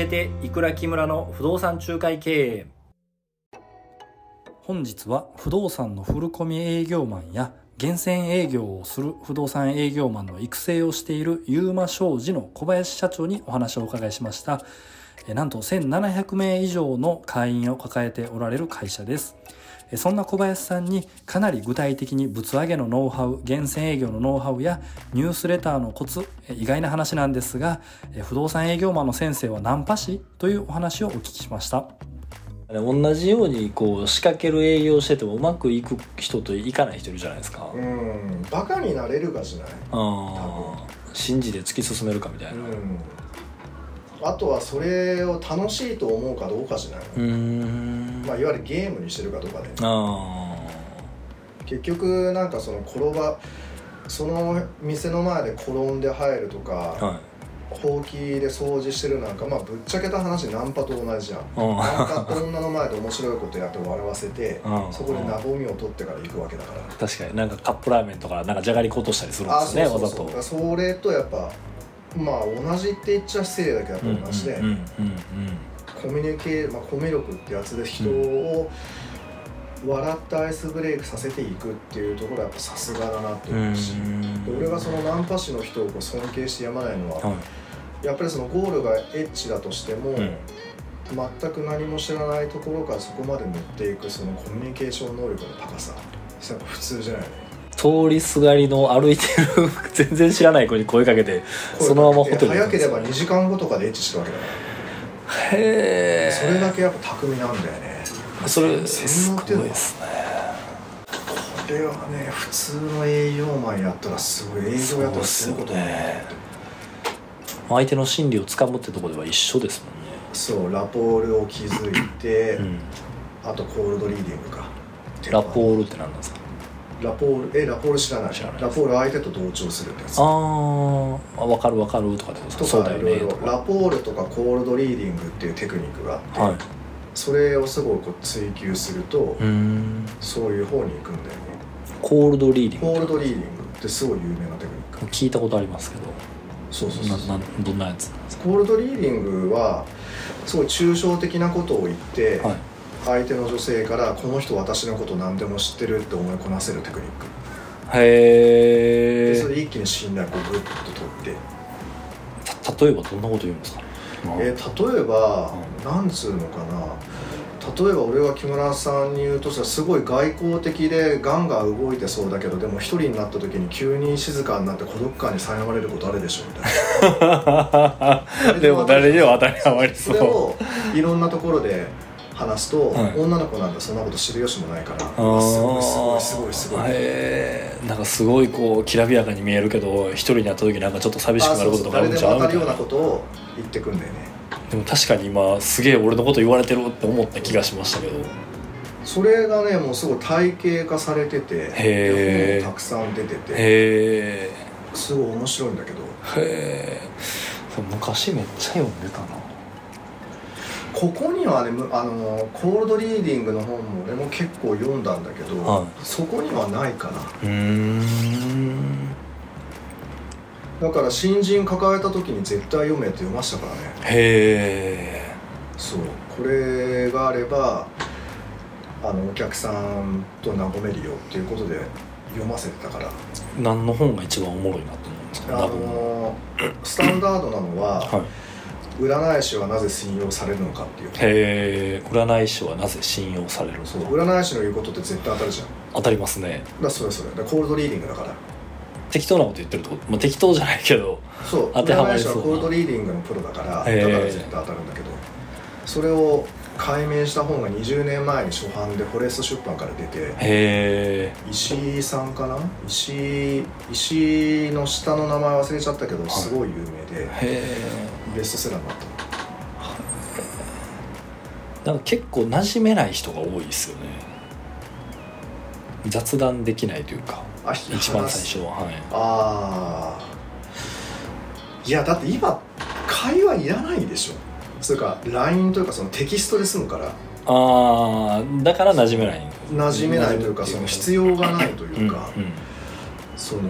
えていくら木村の不動産仲介経営。本日は不動産のフルコミ営業マンや厳選営業をする不動産営業マンの育成をしているユーマ商事の小林社長にお話をお伺いしました。なんと1700名以上の会員を抱えておられる会社です。そんな小林さんにかなり具体的にぶつ上げのノウハウ厳選営業のノウハウやニュースレターのコツえ意外な話なんですがえ不動産営業マンの先生はナンパ師というお話をお聞きしました。同じようにこう仕掛ける営業しててもうまくいく人といかない人いるじゃないですか、うん。バカになれるかじゃない？ああ信じて突き進めるかみたいな。うんあとはそれを楽しいと思うかどうかじゃない、まあ、いわゆるゲームにしてるかどうかで。あ結局なんかその転ばその店の前で転んで入るとか、あはい。ほうきで掃除してるなんかまあぶっちゃけた話ナンパと同じじゃん。うんナンパって女の前で面白いことやって笑わせてうんそこで和みを取ってから行くわけだから。確かに。なんかカップラーメンとかなんかじゃがりこ落としたりするんあですねわざと。それとやっぱまあ同じって言っちゃ失礼だけどやっぱり同じで、コミュニケー、まあ、コミュ力ってやつで人を笑ってアイスブレイクさせていくっていうところはやっぱさすがだなってうん思うし、うん。で俺がそのナンパ師の人をこう尊敬してやまないのは、はい。やっぱりそのゴールがエッチだとしても、うん。全く何も知らないところからそこまで持っていくそのコミュニケーション能力の高さ。普通じゃない？ね通りすがりの歩いてる全然知らない子に声かけてそのままホテルに。早ければ2時間後とかでエッチしてるわけだから。へえそれだけやっぱ巧みなんだよね。それ洗すご脳っていうのはいですね。これはね普通の営業マンやったらすごい営業やったらすごいことだなって相手の心理をつかむってところでは一緒ですもんね。そうラポールを築いて、うん。あとコールドリーディングか。ラポールって何なんですか？ラポールえラポール知らない？知らないラポール相手と同調するってやつ。あーあ分かる分かるとかってこととそうだよかいろいろ。ラポールとかコールドリーディングっていうテクニックがあって、はい。それをすごいこう追求すると、うーん。そういう方に行くんだよね。コールドリーディングコールドリーディングってすごい有名なテクニック。聞いたことありますけど。そうそうそうななんどんなやつ？コールドリーディングはすごい抽象的なことを言って、かはい相手の女性からこの人私のこと何でも知ってるって思い込ませるテクニック。へえでそれで一気に信頼をグッと取って、例えばどんなこと言うんですか？えー例えば、なんつうのかな。例えば俺が木村さんに言うとさすごい外交的でガンガン動いてそうだけどでも一人になった時に急に静かになって孤独感に苛まれることあるでしょみたいな。でも誰にも当たり障りそそうれをいろんなところで話すと、はい。女の子なんてそんなこと知る由もないからすごいすごいすごいすごい、へえんかすごいこうきらびやかに見えるけど一人になった時なんかちょっと寂しくなることとかあるん誰でも当たるような。なことを言ってくんだよねでも確かに今すげえ俺のこと言われてるって思った気がしましたけど。それがねもうすごい体系化されててたくさん出ててへえすごい面白いんだけど。へえ昔めっちゃ読んでたなここにはねむあのコールドリーディングの本も俺も結構読んだんだけど、はい。そこにはないかな。ん。だから新人抱えた時に絶対読めって読ましたからね。へえそう。これがあればあのお客さんと和めるよっていうことで読ませてたから。何の本が一番おもろいなと思うんですか？あのスタンダードなのは、はい占い師はなぜ信用されるのかっていう。へえ占い師はなぜ信用されるのそう占い師の言うことって絶対当たるじゃん。当たりますね。らそれそれ。だコールドリーディングだから。適当なこと言ってるってこと、まあ、適当じゃないけどそう当てはま占い師りそうな。はコールドリーディングのプロだからだから絶対当たるんだけど。それを解明した本が20年前に初版でフォレスト出版から出てへえ石井さんかな？石井石井の下の名前忘れちゃったけどい。すごい有名で。へえベストセラーになった。のなんか結構馴染めない人が多いですよね。雑談できないというかあ一番最初は。はい。ああいやだって今会話いらないでしょ。それか LINE というかそのテキストで済むから。ああだから馴染めない。馴染めないというかその必要がないというか、うんうん。その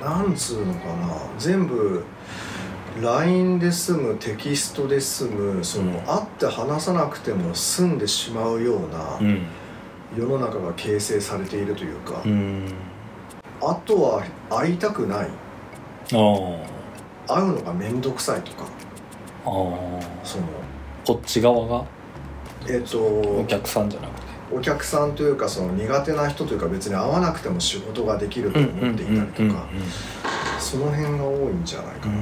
なんつうのかな。全部 LINE で済むテキストで済むその、うん。会って話さなくても済んでしまうようなうん。世の中が形成されているというか、うん。あとは会いたくない。会うのが面倒くさいとか。ああ。その。こっち側が？えっ、とお客さんじゃなくてお客さんというかその苦手な人というか別に会わなくても仕事ができると思っていたりとかその辺が多いんじゃないかな、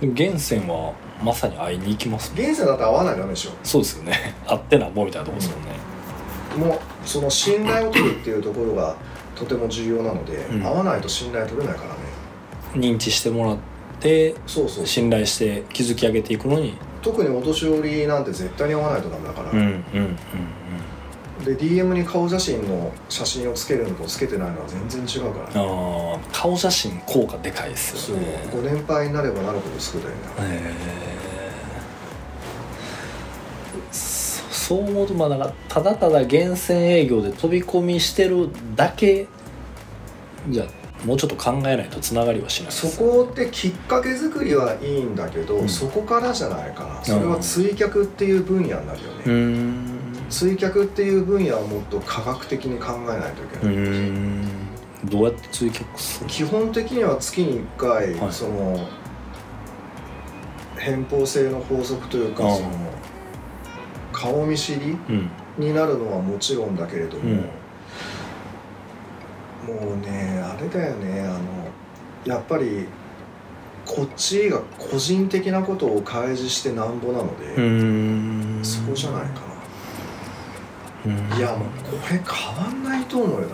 源泉はまさに会いに行きますね現世だったら会わないとダメでしょ。そうですよね。会ってなんぼみたいなとこですもんね、もうその信頼を取るっていうところがとても重要なので、うん。会わないと信頼取れないからね。認知してもらってそうそう信頼して築き上げていくのに特にお年寄りなんて絶対に会わないとダメだから、うんうんうんで DM に顔写真の写真をつけるのとつけてないのは全然違うから。ねああ顔写真効果でかいですそうよねご年配になればなるほど少ない？ねへえそそう思うとまあだからただただ厳選営業で飛び込みしてるだけじゃもうちょっと考えないとつながりはしないそこってきっかけ作りはいいんだけど、うん。そこからじゃないかなそれは追客っていう分野になるよね、うーん。追客っていう分野をもっと科学的に考えないというけうない、ーん。どうやって追求する？基本的には月に1回、はい。その偏方性の法則というか、うん。その顔見知りうん。になるのはもちろんだけれども、うんもうねあれだよねあのやっぱりこっちが個人的なことを開示してなんぼなので、そこじゃないかうん。な、いやもうこれ変わんないと思うよ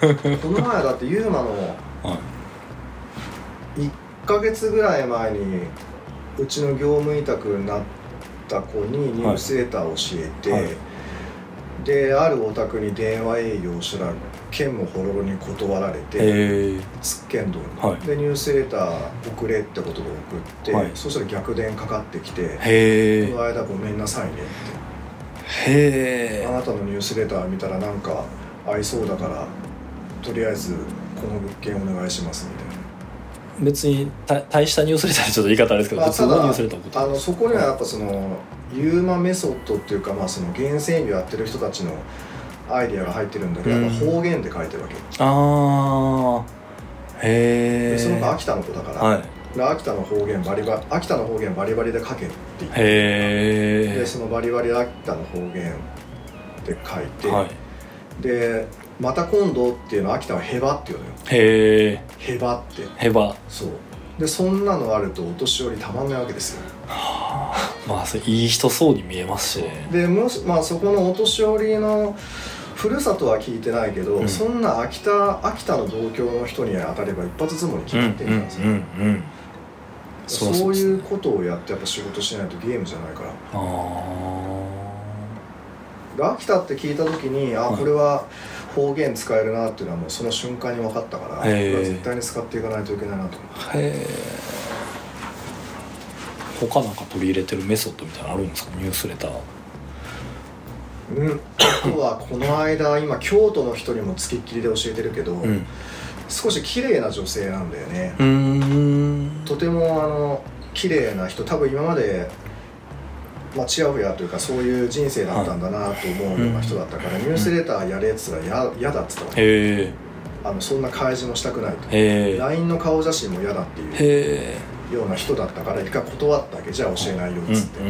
多分 この前だってユーマのはい。1ヶ月ぐらい前にうちの業務委託になった子にニュースレターを教えて、はい。であるお宅に電話営業をしたら県もほろろに断られてへえつっけんどんに、はい。でニュースレター送れってことで送って、はい。そしたら逆電かかってきてこの間ごめんなさいねって。へえあなたのニュースレター見たらなんか合いそうだからとりあえずこの物件お願いしますみたいな。別にた大したニュースレターでちょっと言い方あれですけど、まあ普通のニュースレターあのそこにはやっぱそのユーマメソッドっていうかまあその厳選業やってる人たちのアイディアが入ってるんだけど、うん。方言で書いてるわけああへえでその子秋田の子だから、はい。で秋田の方言バリバリ秋田の方言バリバリで書けって言ってへえでそのバリバリ秋田の方言で書いて、はい。でまた今度っていうのは秋田はヘバっていうのよ。へえヘバって。へばそう。でそんなのあるとお年寄りたまんないわけですよ。まあそれいい人そうに見えますしね。でもし、まあ、そこのお年寄りのふるさとは聞いてないけど、うん。そんな秋田秋田の同郷の人に当たれば一発相撲に決まってるんですよ、うんうんうんそうそういうことをやってやっぱ仕事しないとゲームじゃないから。あで秋田って聞いた時にあはい。これは方言使えるなっていうのはもうその瞬間に分かったからこへー。れは絶対に使っていかないといけないなと思って他なんか取り入れてるメソッドみたいなのあるんですか？ニュースレターうん、あとはこの間今京都の人にもつきっきりで教えてるけど、うん。少し綺麗な女性なんだよね、とてもあの綺麗な人多分今まで、まあ、ちやほやというかそういう人生だったんだなと思うような人だったから、ニュースレターやれっつったらや嫌だっつったあのそんな開示もしたくないとへえ。LINE の顔写真も嫌だっていうような人だったから一回断ったわけ。じゃあ教えないよっつって、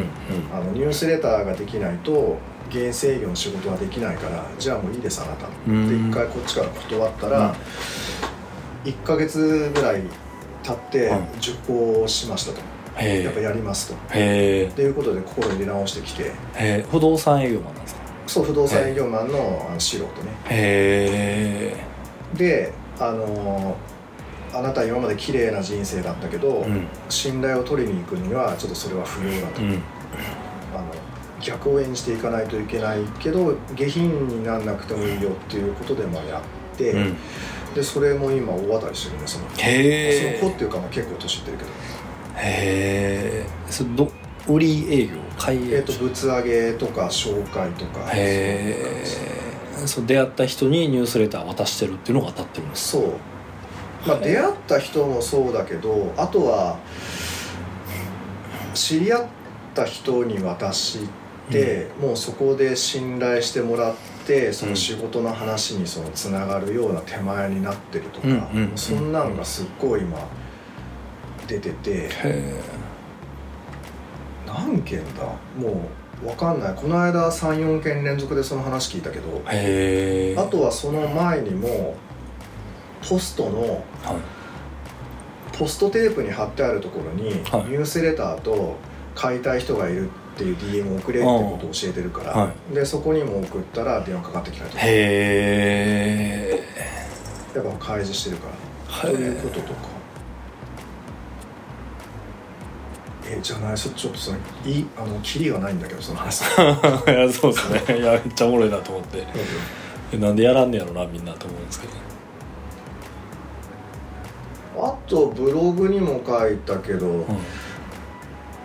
あのニュースレターができないと現制営業の仕事はできないからじゃあもういいですあなた。ってうん。一回こっちから断ったら、1ヶ月ぐらい経ってうん。熟考しましたと、へやっぱえやりますと。へえ。っていうことで心入れ直してきて。不動産営業マンなんですか？そう不動産営業マンのあの素人ね。へであのあなた今まで綺麗な人生だったけど、えうん。信頼を取りに行くにはちょっとそれは不要だと、うん。あの逆を演じていかないといけないけど下品になんなくてもいいよっていうことでまあやって、うん。でそれも今大当たりしてるねそのへえその子っていうかまあ結構年いってるけど。へえそれど売り営業買い営業。えっ、とぶつ上げとか紹介とか。へえそう出会った人にニュースレター渡してるっていうのが当たってるんです。そう。まあ、出会った人もそうだけどあとは知り合った人に渡して、もうそこで信頼してもらってその仕事の話にそのつながるような手前になってるとか、そんなんがすっごい今出てて何件だ？もう分かんない。この間34件連続でその話聞いたけどあとはその前にもポストのはい。ポストテープに貼ってあるところに、はい。ニュースレターと買いたい人がいるっていう DM を送れってことを教えてるから、はでそこにも送ったら電話かかってきたりとか。へえやっぱ開示してるから。へというこえととか。えじゃないそちょっとそのいいあのキリがないんだけどその話。いやそうですね。いやめっちゃおもろいなと思って。えなんでやらんねやろなみんなと思うんですけど。あとブログにも書いたけど、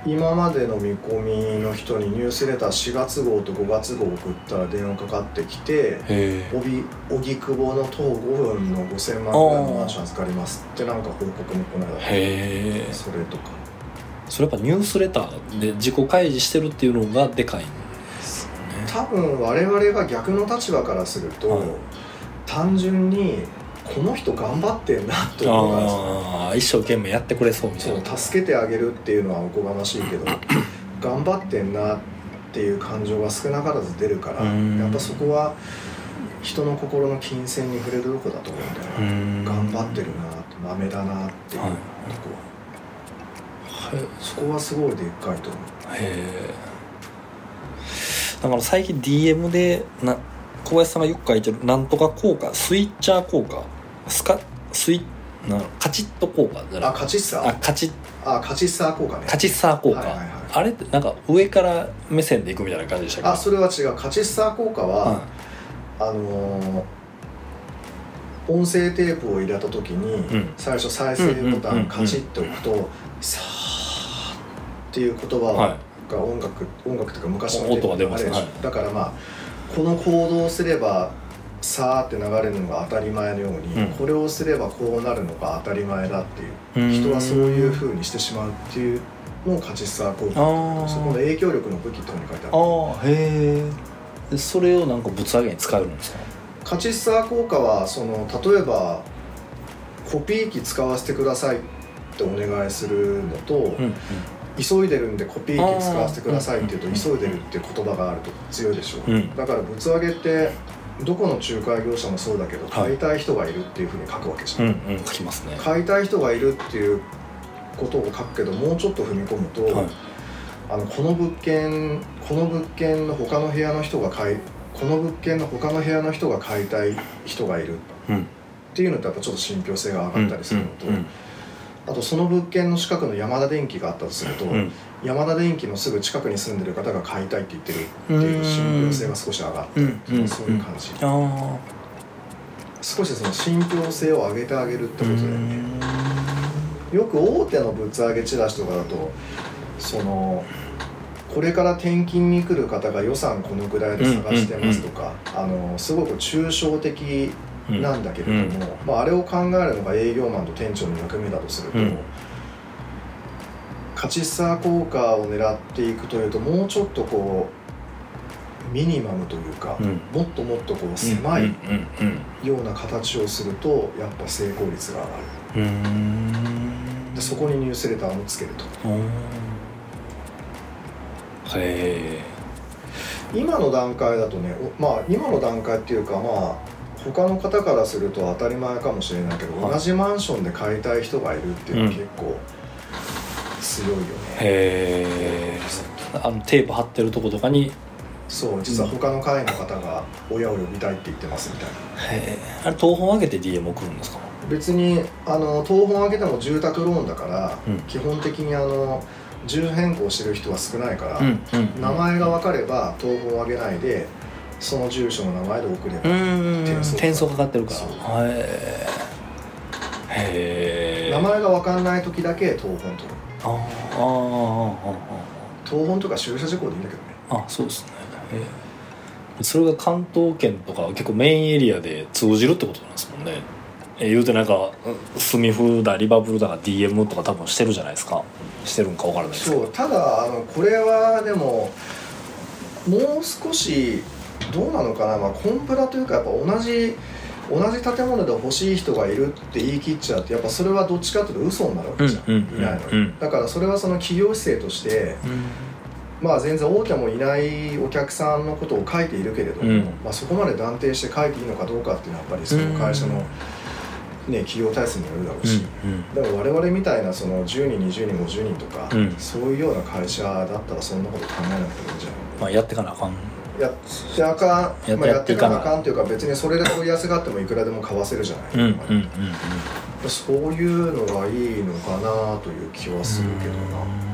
今までの見込みの人にニュースレター4月号と5月号送ったら電話かかってきて帯荻窪の徒歩5分の5000万ぐらいのマンション預かりますってなんか報告もこのえ。それとか。それやっぱニュースレターで自己開示してるっていうのがでかいんですよね。多分我々が逆の立場からすると、はい。単純にこの人頑張ってんなって思うからさああ一生懸命やってくれそうみたいな。助けてあげるっていうのはおこがましいけど 頑張ってんなっていう感情が少なからず出るからうん。やっぱそこは人の心の金銭に触れるとこだと思うんだよな、うん。頑張ってるなまめだなっていうとはいこは、へそこはすごいでっかいと思う。えだから最近 DM でな小林さんがよく書いてるなんとか効果スイッチャー効果スカスイなカチッと効果。じゃないあカチッサー？あカチッ。あカチッサー効果ね。カチッサー効果、はいはいはい。あれってなんか上から目線でいくみたいな感じでしたっけ？あそれは違う。カチッサー効果は、はあのー音声テープを入れた時に、うん。最初再生ボタうんうんうんうんンカチッと押すと「さー」っていう言葉はが音楽、音楽というか昔の音が出ますあれでしょはい。だからまあこの行動をすればさーって流れるのが当たり前のように、うん。これをすればこうなるのが当たり前だっていううん。人はそういうふうにしてしまうっていうのをカチッサー効果そこの影響力の武器ってとこに書いてある。ああへえそれをなんかぶつ上げに使えるんですか？カチッサー効果はその例えばコピー機使わせてくださいってお願いするのと、うん急いでるんでコピー機使わせてくださいって言うと急いでるっていう言葉があると強いでしょ、う。ん。だからぶつ上げってどこの仲介業者もそうだけどはい。買いたい人がいるっていうふうに書くわけじゃ、うんんうん書きますね。買いたい人がいるっていうことを書くけどもうちょっと踏み込むと、はい。あのこの物件この物件の他の部屋の人が買いこの物件の他の部屋の人が買いたい人がいるうんっていうのとやっぱちょっと信憑性が上がったりするのと、うんあとその物件の近くの山田電機があったとすると、うん。山田電機のすぐ近くに住んでる方が買いたいって言ってるっていう信憑性が少し上がってるっていううんそういう感じ、あ少しその信憑性を上げてあげるってあことだよね、よく大手のぶつ上げチラシとかだとそのこれから転勤に来る方が予算このぐらいで探してますとか、あのすごく抽象的なんだけれども、まあ、あれを考えるのが営業マンと店長の役目だとすると、うん。カチッサー効果を狙っていくというともうちょっとこうミニマムというか、うん。もっともっとこう狭いうん。うん。ような形をするとやっぱ成功率が上がる。うんうん。でそこにニュースレターもつけると。うんへえ今の段階だとねおまあ今の段階っていうかまあ他の方からすると当たり前かもしれないけど、はい。同じマンションで買いたい人がいるっていうのはうん。結構強いよね、へえあのテープ貼ってるとことかに。そう実は他の会の方が親を呼びたいって言ってますみたいな。へえあれ東本上げて DM 送るんですか？別にあの東本上げても住宅ローンだから、うん。基本的にあの住変更してる人は少ないから、うん名前が分かれば東本上げないでその住所の名前で送れば、うん。転送か。かってるから。へえ名前が分かんない時だけ東本取るあーあ東本とか駐車事故でいいんだけどね。あそうですね。それが関東圏とか結構メインエリアで通じるってことなんですもんね。え言うてなんかスミフだリバプールだか DM とか多分してるじゃないですか。してるんか分からないですけど。そう。ただあのこれはでももう少しどうなのかな、まあ、コンプラというかやっぱ同じ同じ建物で欲しい人がいるって言い切っちゃうとやっぱそれはどっちかというと嘘になるわけじゃん、うんうんうんいないのだからそれはその企業姿勢としてまあ全然大きもいないお客さんのことを書いているけれども、うん。まあ、そこまで断定して書いていいのかどうかっていうのはやっぱりその会社の、ね、企業体制によるだろうし、でも我々みたいなその10人20人50人とか、うん。そういうような会社だったらそんなこと考えなくてもいいんじゃない？まあやってかなあかんやってあかんやまあ、やっていかなあやっていかんというか別にそれで問い合わせがあってもいくらでも買わせるじゃない、うんうんうん。そういうのがいいのかなという気はするけどな、うん